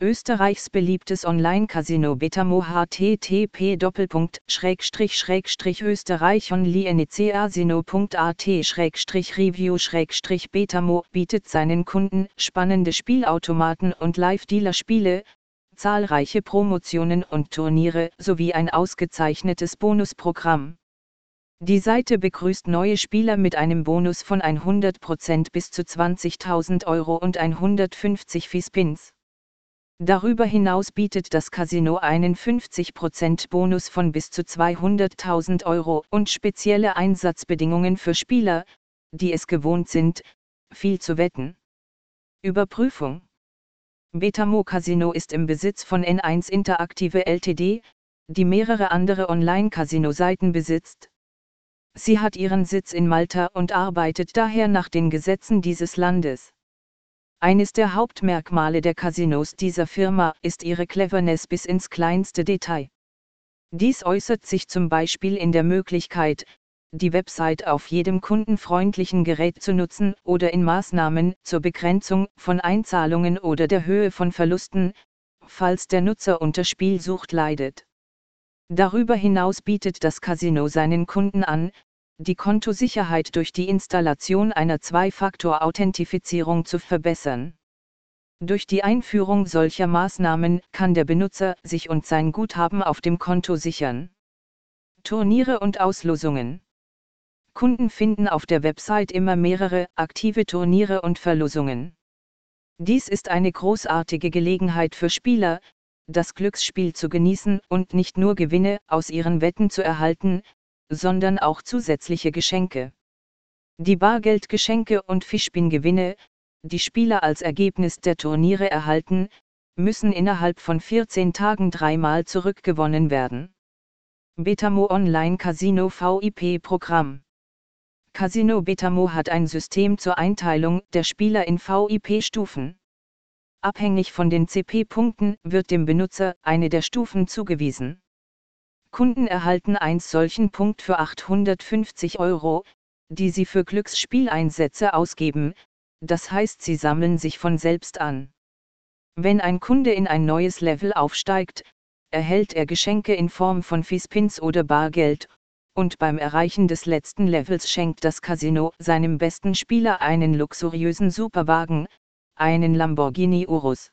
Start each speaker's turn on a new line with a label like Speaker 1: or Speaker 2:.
Speaker 1: Österreichs beliebtes Online-Casino Betamo http österreichonlinecasino.at review betamo bietet seinen Kunden spannende Spielautomaten und Live-Dealer-Spiele, zahlreiche Promotionen und Turniere sowie ein ausgezeichnetes Bonusprogramm. Die Seite begrüßt neue Spieler mit einem Bonus von 100% bis zu 20.000 Euro und 150 Fee-Spins. Darüber hinaus bietet das Casino einen 50% Bonus von bis zu 200.000 Euro und spezielle Einsatzbedingungen für Spieler, die es gewohnt sind, viel zu wetten. Überprüfung Betamo Casino ist im Besitz von N1 Interaktive Ltd., die mehrere andere Online-Casino-Seiten besitzt. Sie hat ihren Sitz in Malta und arbeitet daher nach den Gesetzen dieses Landes. Eines der Hauptmerkmale der Casinos dieser Firma ist ihre Cleverness bis ins kleinste Detail. Dies äußert sich zum Beispiel in der Möglichkeit, die Website auf jedem kundenfreundlichen Gerät zu nutzen oder in Maßnahmen zur Begrenzung von Einzahlungen oder der Höhe von Verlusten, falls der Nutzer unter Spielsucht leidet. Darüber hinaus bietet das Casino seinen Kunden an, die Kontosicherheit durch die Installation einer Zwei-Faktor-Authentifizierung zu verbessern. Durch die Einführung solcher Maßnahmen kann der Benutzer sich und sein Guthaben auf dem Konto sichern. Turniere und Auslosungen Kunden finden auf der Website immer mehrere aktive Turniere und Verlosungen. Dies ist eine großartige Gelegenheit für Spieler, das Glücksspiel zu genießen und nicht nur Gewinne aus ihren Wetten zu erhalten, sondern auch zusätzliche Geschenke. Die Bargeldgeschenke und Fischbin-Gewinne, die Spieler als Ergebnis der Turniere erhalten, müssen innerhalb von 14 Tagen dreimal zurückgewonnen werden. Betamo Online Casino VIP Programm Casino Betamo hat ein System zur Einteilung der Spieler in VIP-Stufen. Abhängig von den CP-Punkten wird dem Benutzer eine der Stufen zugewiesen. Kunden erhalten eins solchen Punkt für 850 Euro, die sie für Glücksspieleinsätze ausgeben, das heißt sie sammeln sich von selbst an. Wenn ein Kunde in ein neues Level aufsteigt, erhält er Geschenke in Form von Fispins oder Bargeld, und beim Erreichen des letzten Levels schenkt das Casino seinem besten Spieler einen luxuriösen Superwagen, einen Lamborghini Urus.